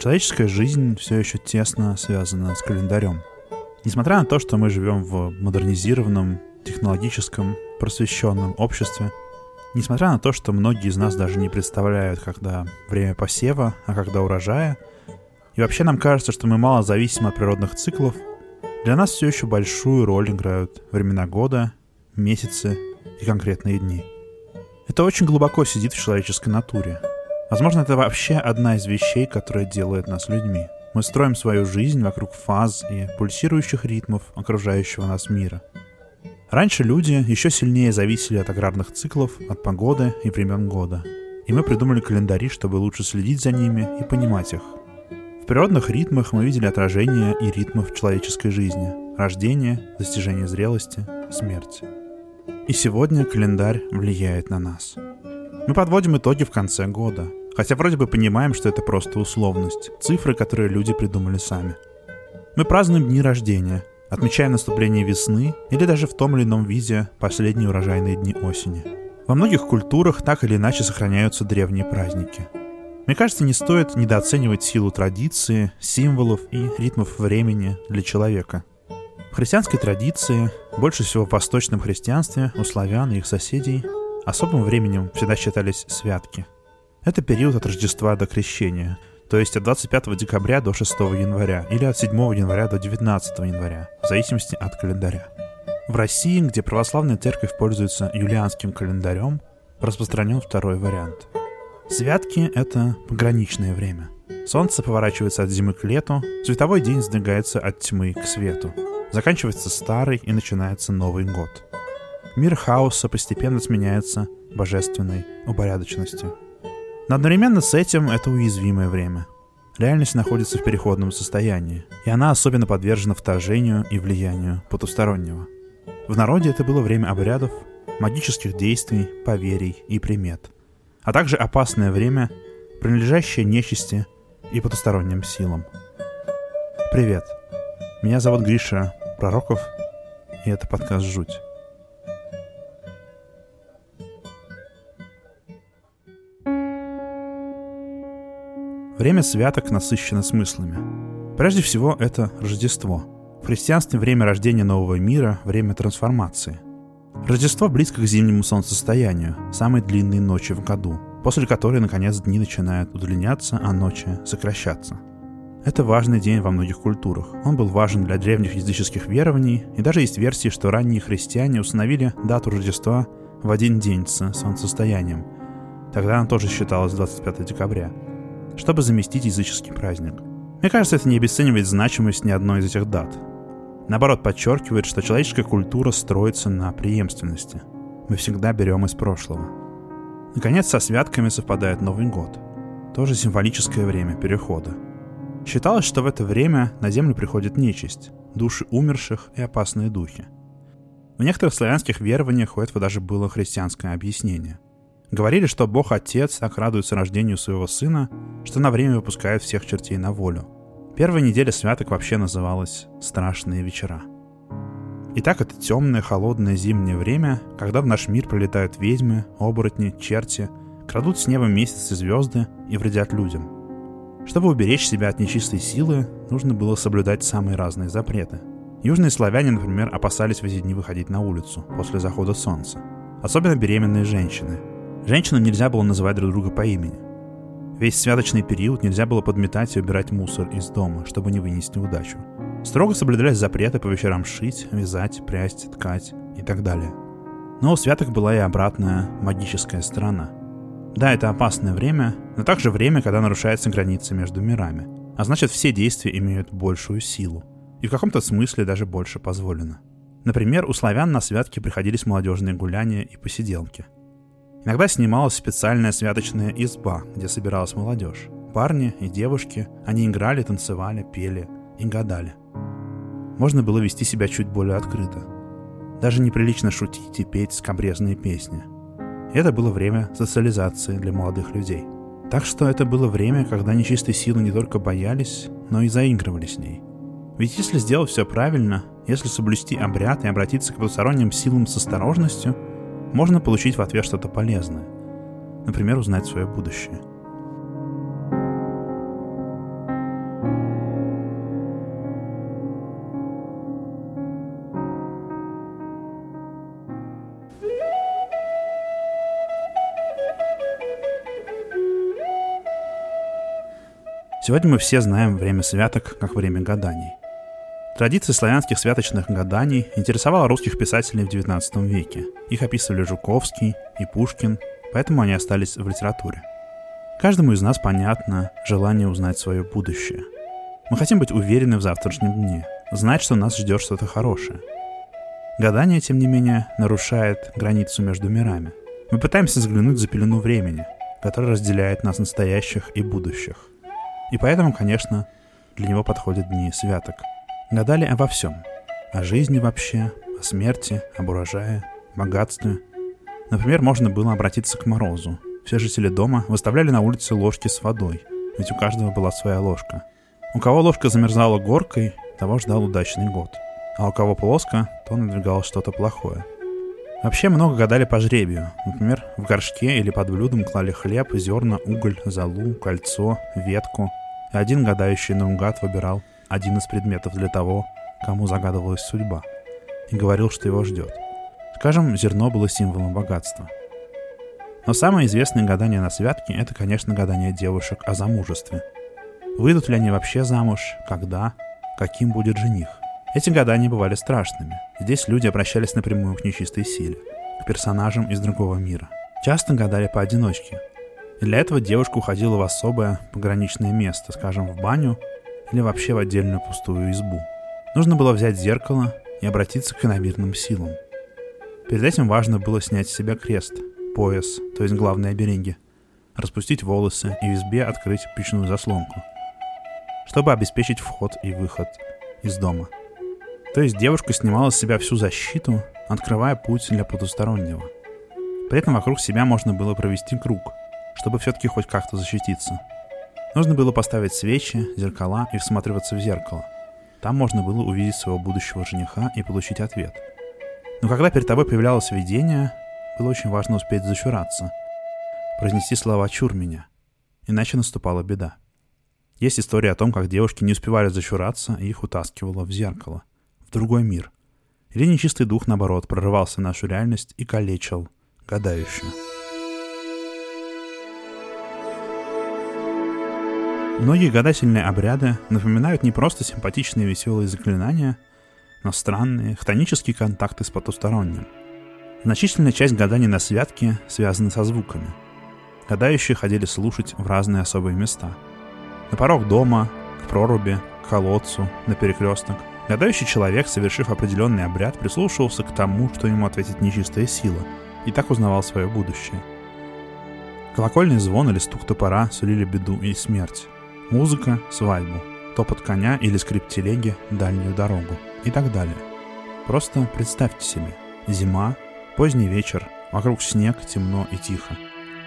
Человеческая жизнь все еще тесно связана с календарем. Несмотря на то, что мы живем в модернизированном, технологическом, просвещенном обществе, несмотря на то, что многие из нас даже не представляют, когда время посева, а когда урожая, и вообще нам кажется, что мы мало зависим от природных циклов, для нас все еще большую роль играют времена года, месяцы и конкретные дни. Это очень глубоко сидит в человеческой натуре. Возможно, это вообще одна из вещей, которая делает нас людьми. Мы строим свою жизнь вокруг фаз и пульсирующих ритмов окружающего нас мира. Раньше люди еще сильнее зависели от аграрных циклов, от погоды и времен года. И мы придумали календари, чтобы лучше следить за ними и понимать их. В природных ритмах мы видели отражение и ритмов человеческой жизни. Рождение, достижение зрелости, смерть. И сегодня календарь влияет на нас. Мы подводим итоги в конце года – Хотя вроде бы понимаем, что это просто условность, цифры, которые люди придумали сами. Мы празднуем дни рождения, отмечаем наступление весны или даже в том или ином виде последние урожайные дни осени. Во многих культурах так или иначе сохраняются древние праздники. Мне кажется, не стоит недооценивать силу традиции, символов и ритмов времени для человека. В христианской традиции, больше всего в восточном христианстве, у славян и их соседей, особым временем всегда считались святки – это период от Рождества до Крещения, то есть от 25 декабря до 6 января или от 7 января до 19 января, в зависимости от календаря. В России, где православная церковь пользуется юлианским календарем, распространен второй вариант. Святки — это пограничное время. Солнце поворачивается от зимы к лету, световой день сдвигается от тьмы к свету. Заканчивается старый и начинается Новый год. Мир хаоса постепенно сменяется божественной упорядоченностью. Но одновременно с этим это уязвимое время. Реальность находится в переходном состоянии, и она особенно подвержена вторжению и влиянию потустороннего. В народе это было время обрядов, магических действий, поверий и примет, а также опасное время, принадлежащее нечисти и потусторонним силам. Привет, меня зовут Гриша Пророков, и это подкаст «Жуть». Время святок насыщено смыслами. Прежде всего, это Рождество. В христианстве время рождения нового мира, время трансформации. Рождество близко к зимнему солнцестоянию, самой длинной ночи в году, после которой, наконец, дни начинают удлиняться, а ночи сокращаться. Это важный день во многих культурах. Он был важен для древних языческих верований, и даже есть версии, что ранние христиане установили дату Рождества в один день с солнцестоянием. Тогда она тоже считалась 25 декабря – чтобы заместить языческий праздник. Мне кажется, это не обесценивает значимость ни одной из этих дат. Наоборот, подчеркивает, что человеческая культура строится на преемственности. Мы всегда берем из прошлого. Наконец, со святками совпадает Новый год. Тоже символическое время перехода. Считалось, что в это время на Землю приходит нечисть, души умерших и опасные духи. В некоторых славянских верованиях у этого даже было христианское объяснение – Говорили, что Бог Отец так радуется рождению своего сына, что на время выпускает всех чертей на волю. Первая неделя святок вообще называлась «Страшные вечера». Итак, это темное, холодное зимнее время, когда в наш мир прилетают ведьмы, оборотни, черти, крадут с неба месяц и звезды и вредят людям. Чтобы уберечь себя от нечистой силы, нужно было соблюдать самые разные запреты. Южные славяне, например, опасались в эти дни выходить на улицу после захода солнца. Особенно беременные женщины, Женщинам нельзя было называть друг друга по имени. Весь святочный период нельзя было подметать и убирать мусор из дома, чтобы не вынести удачу. Строго соблюдались запреты по вечерам шить, вязать, прясть, ткать и так далее. Но у святок была и обратная магическая сторона. Да, это опасное время, но также время, когда нарушаются границы между мирами. А значит, все действия имеют большую силу. И в каком-то смысле даже больше позволено. Например, у славян на святки приходились молодежные гуляния и посиделки – Иногда снималась специальная святочная изба, где собиралась молодежь. Парни и девушки, они играли, танцевали, пели и гадали. Можно было вести себя чуть более открыто. Даже неприлично шутить и петь скобрезные песни. Это было время социализации для молодых людей. Так что это было время, когда нечистой силы не только боялись, но и заигрывали с ней. Ведь если сделать все правильно, если соблюсти обряд и обратиться к потусторонним силам с осторожностью – можно получить в ответ что-то полезное. Например, узнать свое будущее. Сегодня мы все знаем время святок как время гаданий. Традиция славянских святочных гаданий интересовала русских писателей в XIX веке – их описывали Жуковский и Пушкин, поэтому они остались в литературе. Каждому из нас понятно желание узнать свое будущее. Мы хотим быть уверены в завтрашнем дне, знать, что нас ждет что-то хорошее. Гадание, тем не менее, нарушает границу между мирами. Мы пытаемся заглянуть за пелену времени, которая разделяет нас настоящих и будущих. И поэтому, конечно, для него подходят дни святок. Гадали обо всем. О жизни вообще, о смерти, об урожае, богатстве. Например, можно было обратиться к Морозу. Все жители дома выставляли на улице ложки с водой, ведь у каждого была своя ложка. У кого ложка замерзала горкой, того ждал удачный год. А у кого плоско, то надвигалось что-то плохое. Вообще много гадали по жребию. Например, в горшке или под блюдом клали хлеб, зерна, уголь, золу, кольцо, ветку – и один гадающий наугад выбирал один из предметов для того, кому загадывалась судьба, и говорил, что его ждет. Скажем, зерно было символом богатства. Но самое известное гадание на святке – это, конечно, гадание девушек о замужестве. Выйдут ли они вообще замуж, когда, каким будет жених. Эти гадания бывали страшными. Здесь люди обращались напрямую к нечистой силе, к персонажам из другого мира. Часто гадали поодиночке, для этого девушка уходила в особое пограничное место, скажем, в баню или вообще в отдельную пустую избу. Нужно было взять зеркало и обратиться к иномирным силам. Перед этим важно было снять с себя крест, пояс, то есть главные обереги, распустить волосы и в избе открыть печную заслонку, чтобы обеспечить вход и выход из дома. То есть девушка снимала с себя всю защиту, открывая путь для потустороннего. При этом вокруг себя можно было провести круг – чтобы все-таки хоть как-то защититься. Нужно было поставить свечи, зеркала и всматриваться в зеркало. Там можно было увидеть своего будущего жениха и получить ответ. Но когда перед тобой появлялось видение, было очень важно успеть зачураться, произнести слова «чур меня», иначе наступала беда. Есть история о том, как девушки не успевали зачураться, и их утаскивало в зеркало, в другой мир. Или нечистый дух, наоборот, прорывался в нашу реальность и калечил гадающую. Многие гадательные обряды напоминают не просто симпатичные веселые заклинания, но странные, хтонические контакты с потусторонним. Значительная часть гаданий на святке связана со звуками. Гадающие ходили слушать в разные особые места. На порог дома, к проруби, к колодцу, на перекресток. Гадающий человек, совершив определенный обряд, прислушивался к тому, что ему ответит нечистая сила, и так узнавал свое будущее. Колокольный звон или стук топора сулили беду и смерть. Музыка – свадьбу, топот коня или скрип телеги – дальнюю дорогу и так далее. Просто представьте себе. Зима, поздний вечер, вокруг снег, темно и тихо.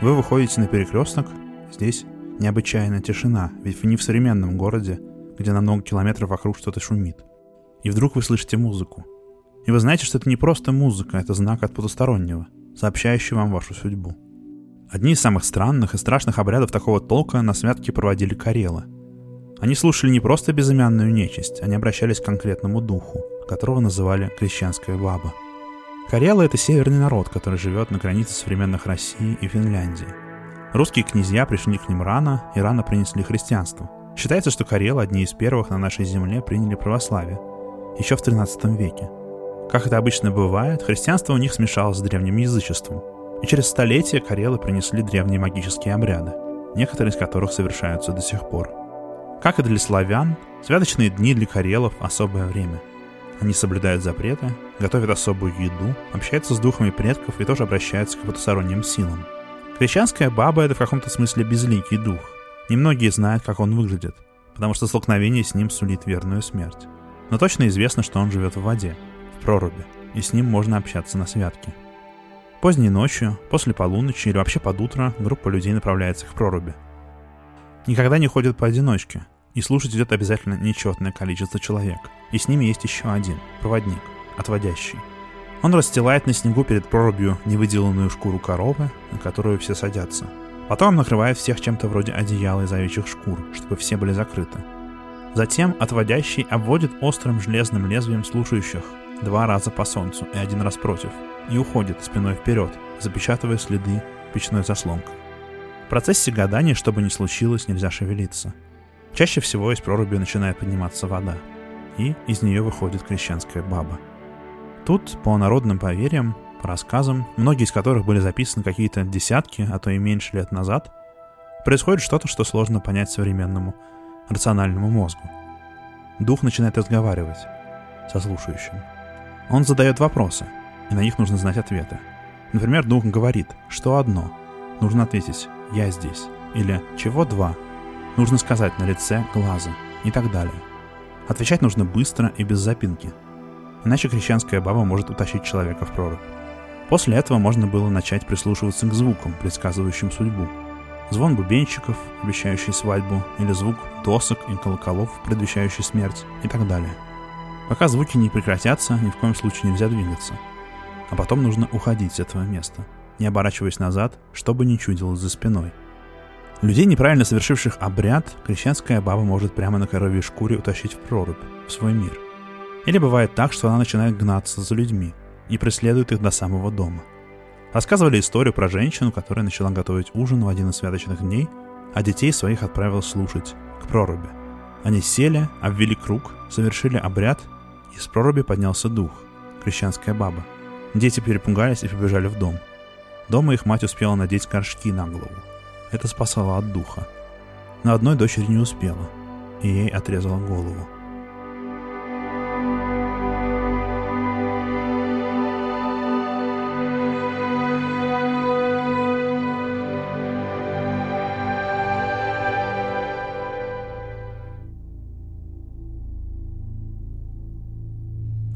Вы выходите на перекресток, здесь необычайная тишина, ведь вы не в современном городе, где на много километров вокруг что-то шумит. И вдруг вы слышите музыку. И вы знаете, что это не просто музыка, это знак от потустороннего, сообщающий вам вашу судьбу. Одни из самых странных и страшных обрядов такого толка на святке проводили карелы. Они слушали не просто безымянную нечисть, они обращались к конкретному духу, которого называли крещенская баба. Карелы — это северный народ, который живет на границе современных России и Финляндии. Русские князья пришли к ним рано и рано принесли христианство. Считается, что карелы одни из первых на нашей земле приняли православие, еще в 13 веке. Как это обычно бывает, христианство у них смешалось с древним язычеством, и через столетия карелы принесли древние магические обряды, некоторые из которых совершаются до сих пор. Как и для славян, святочные дни для карелов – особое время. Они соблюдают запреты, готовят особую еду, общаются с духами предков и тоже обращаются к потусторонним силам. Крещанская баба – это в каком-то смысле безликий дух. Немногие знают, как он выглядит, потому что столкновение с ним сулит верную смерть. Но точно известно, что он живет в воде, в проруби, и с ним можно общаться на святке. Поздней ночью, после полуночи или вообще под утро группа людей направляется к проруби. Никогда не ходят поодиночке, и слушать идет обязательно нечетное количество человек. И с ними есть еще один, проводник, отводящий. Он расстилает на снегу перед прорубью невыделанную шкуру коровы, на которую все садятся. Потом накрывает всех чем-то вроде одеяла из овечьих шкур, чтобы все были закрыты. Затем отводящий обводит острым железным лезвием слушающих два раза по солнцу и один раз против – и уходит спиной вперед, запечатывая следы печной заслонкой. В процессе гадания, что бы ни случилось, нельзя шевелиться. Чаще всего из проруби начинает подниматься вода, и из нее выходит крещенская баба. Тут, по народным поверьям, по рассказам, многие из которых были записаны какие-то десятки, а то и меньше лет назад, происходит что-то, что сложно понять современному рациональному мозгу. Дух начинает разговаривать со слушающим. Он задает вопросы, и на них нужно знать ответы. Например, дух говорит, что одно. Нужно ответить «я здесь» или «чего два». Нужно сказать на лице глаза и так далее. Отвечать нужно быстро и без запинки. Иначе крещенская баба может утащить человека в прорубь. После этого можно было начать прислушиваться к звукам, предсказывающим судьбу. Звон бубенчиков, обещающий свадьбу, или звук досок и колоколов, предвещающий смерть, и так далее. Пока звуки не прекратятся, ни в коем случае нельзя двигаться. А потом нужно уходить с этого места, не оборачиваясь назад, чтобы не чудилось за спиной. Людей, неправильно совершивших обряд, крещенская баба может прямо на коровьей шкуре утащить в прорубь, в свой мир. Или бывает так, что она начинает гнаться за людьми и преследует их до самого дома. Рассказывали историю про женщину, которая начала готовить ужин в один из святочных дней, а детей своих отправила слушать к проруби. Они сели, обвели круг, совершили обряд, и из проруби поднялся дух, крещенская баба. Дети перепугались и побежали в дом. Дома их мать успела надеть горшки на голову. Это спасало от духа. Но одной дочери не успела, и ей отрезала голову.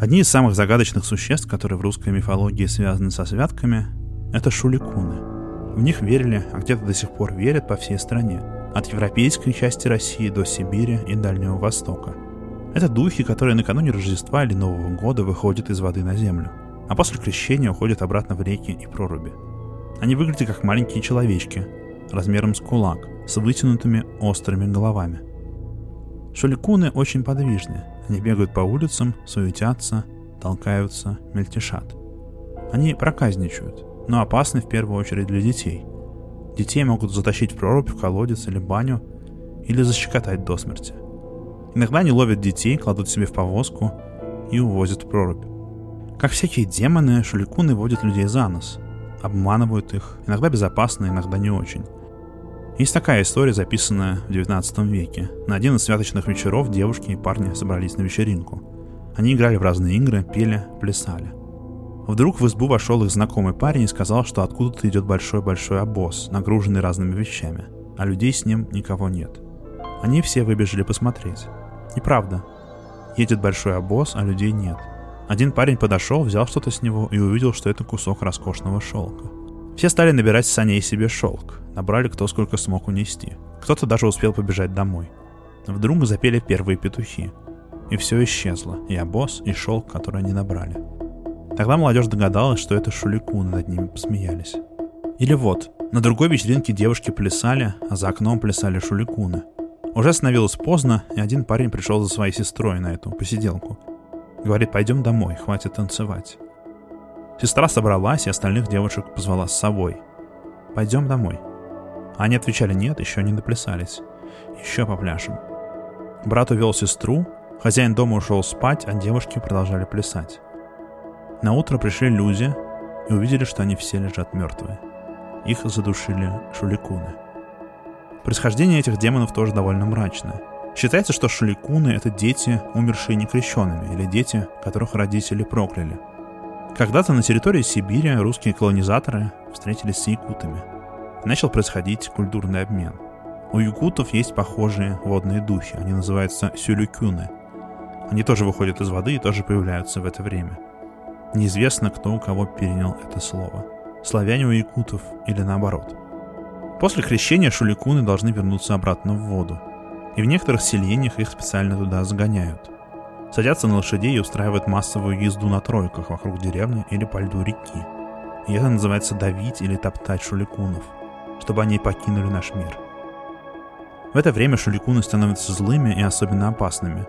Одни из самых загадочных существ, которые в русской мифологии связаны со святками, это шуликуны – в них верили, а где-то до сих пор верят по всей стране, от европейской части России до Сибири и Дальнего Востока. Это духи, которые накануне Рождества или Нового года выходят из воды на землю, а после крещения уходят обратно в реки и проруби. Они выглядят как маленькие человечки, размером с кулак, с вытянутыми острыми головами. Шуликуны очень подвижны. Они бегают по улицам, суетятся, толкаются, мельтешат. Они проказничают, но опасны в первую очередь для детей. Детей могут затащить в прорубь, в колодец или баню, или защекотать до смерти. Иногда они ловят детей, кладут себе в повозку и увозят в прорубь. Как всякие демоны, шуликуны водят людей за нос, обманывают их, иногда безопасно, иногда не очень. Есть такая история, записанная в 19 веке. На один из святочных вечеров девушки и парни собрались на вечеринку. Они играли в разные игры, пели, плясали. Вдруг в избу вошел их знакомый парень и сказал, что откуда-то идет большой-большой обоз, нагруженный разными вещами, а людей с ним никого нет. Они все выбежали посмотреть. И правда, едет большой обоз, а людей нет. Один парень подошел, взял что-то с него и увидел, что это кусок роскошного шелка. Все стали набирать саней себе шелк, набрали кто сколько смог унести. Кто-то даже успел побежать домой. Вдруг запели первые петухи. И все исчезло, и обоз, и шелк, который они набрали. Тогда молодежь догадалась, что это шуликуны над ними посмеялись. Или вот, на другой вечеринке девушки плясали, а за окном плясали шуликуны. Уже становилось поздно, и один парень пришел за своей сестрой на эту посиделку. Говорит, пойдем домой, хватит танцевать. Сестра собралась и остальных девушек позвала с собой. Пойдем домой. Они отвечали нет, еще не доплясались. Еще попляшем. Брат увел сестру, хозяин дома ушел спать, а девушки продолжали плясать. На утро пришли люди и увидели, что они все лежат мертвые. Их задушили шуликуны. Происхождение этих демонов тоже довольно мрачное. Считается, что шуликуны — это дети, умершие некрещенными, или дети, которых родители прокляли. Когда-то на территории Сибири русские колонизаторы встретились с якутами. Начал происходить культурный обмен. У якутов есть похожие водные духи, они называются сюлюкюны. Они тоже выходят из воды и тоже появляются в это время. Неизвестно, кто у кого перенял это слово. Славяне у якутов или наоборот. После крещения шуликуны должны вернуться обратно в воду. И в некоторых селениях их специально туда загоняют. Садятся на лошадей и устраивают массовую езду на тройках вокруг деревни или по льду реки. И это называется давить или топтать шуликунов, чтобы они покинули наш мир. В это время шуликуны становятся злыми и особенно опасными.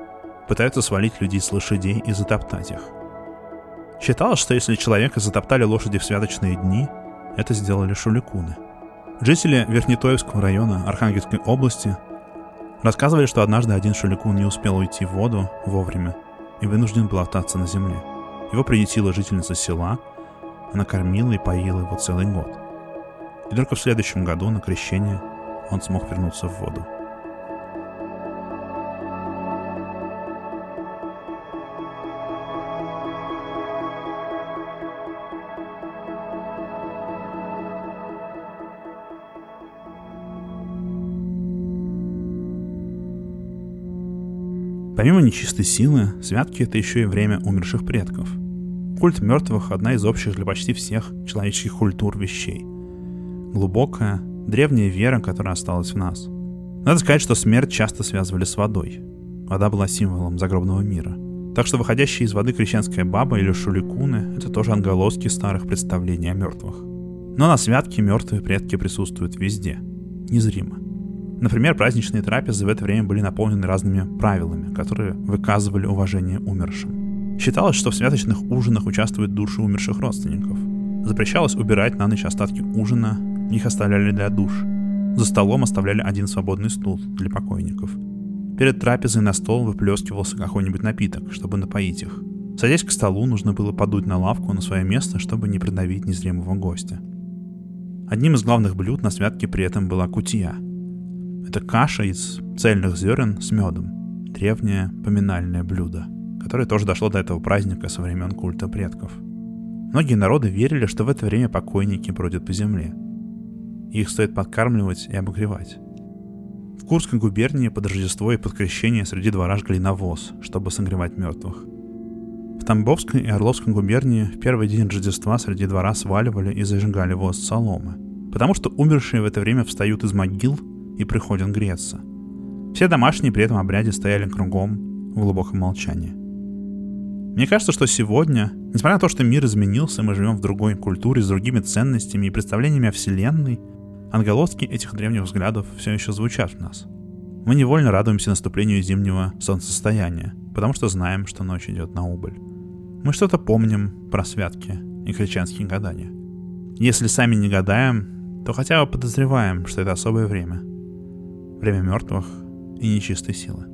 Пытаются свалить людей с лошадей и затоптать их. Считалось, что если человека затоптали лошади в святочные дни, это сделали шуликуны. Жители Верхнетоевского района Архангельской области Рассказывали, что однажды один Шуликун не успел уйти в воду вовремя и вынужден был остаться на земле. Его приютила жительница села, она кормила и поила его целый год. И только в следующем году на крещение он смог вернуться в воду. Помимо нечистой силы, святки — это еще и время умерших предков. Культ мертвых — одна из общих для почти всех человеческих культур вещей. Глубокая, древняя вера, которая осталась в нас. Надо сказать, что смерть часто связывали с водой. Вода была символом загробного мира. Так что выходящие из воды крещенская баба или шуликуны — это тоже анголоски старых представлений о мертвых. Но на святке мертвые предки присутствуют везде, незримо. Например, праздничные трапезы в это время были наполнены разными правилами, которые выказывали уважение умершим. Считалось, что в святочных ужинах участвуют души умерших родственников. Запрещалось убирать на ночь остатки ужина, их оставляли для душ. За столом оставляли один свободный стул для покойников. Перед трапезой на стол выплескивался какой-нибудь напиток, чтобы напоить их. Садясь к столу, нужно было подуть на лавку на свое место, чтобы не придавить незримого гостя. Одним из главных блюд на святке при этом была кутия — это каша из цельных зерен с медом. Древнее поминальное блюдо, которое тоже дошло до этого праздника со времен культа предков. Многие народы верили, что в это время покойники бродят по земле. Их стоит подкармливать и обогревать. В Курской губернии под Рождество и под крещение среди двора жгли навоз, чтобы согревать мертвых. В Тамбовской и Орловской губернии в первый день Рождества среди двора сваливали и зажигали воз соломы, потому что умершие в это время встают из могил и приходят греться. Все домашние при этом обряде стояли кругом в глубоком молчании. Мне кажется, что сегодня, несмотря на то, что мир изменился, мы живем в другой культуре с другими ценностями и представлениями о Вселенной, отголоски этих древних взглядов все еще звучат в нас. Мы невольно радуемся наступлению зимнего солнцестояния, потому что знаем, что ночь идет на убыль. Мы что-то помним про святки и крещенские гадания. Если сами не гадаем, то хотя бы подозреваем, что это особое время — время мертвых и нечистой силы.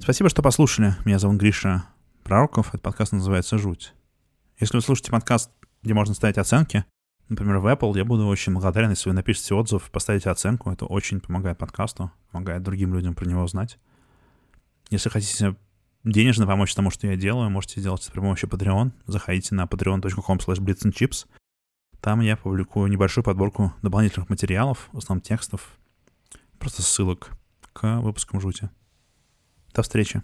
Спасибо, что послушали. Меня зовут Гриша Пророков. Этот подкаст называется «Жуть». Если вы слушаете подкаст, где можно ставить оценки, например, в Apple, я буду очень благодарен, если вы напишите отзыв, поставите оценку. Это очень помогает подкасту, помогает другим людям про него узнать. Если хотите денежно помочь тому, что я делаю, можете сделать это при помощи Patreon. Заходите на patreon.com slash Там я публикую небольшую подборку дополнительных материалов, в основном текстов, просто ссылок к выпускам жути. До встречи.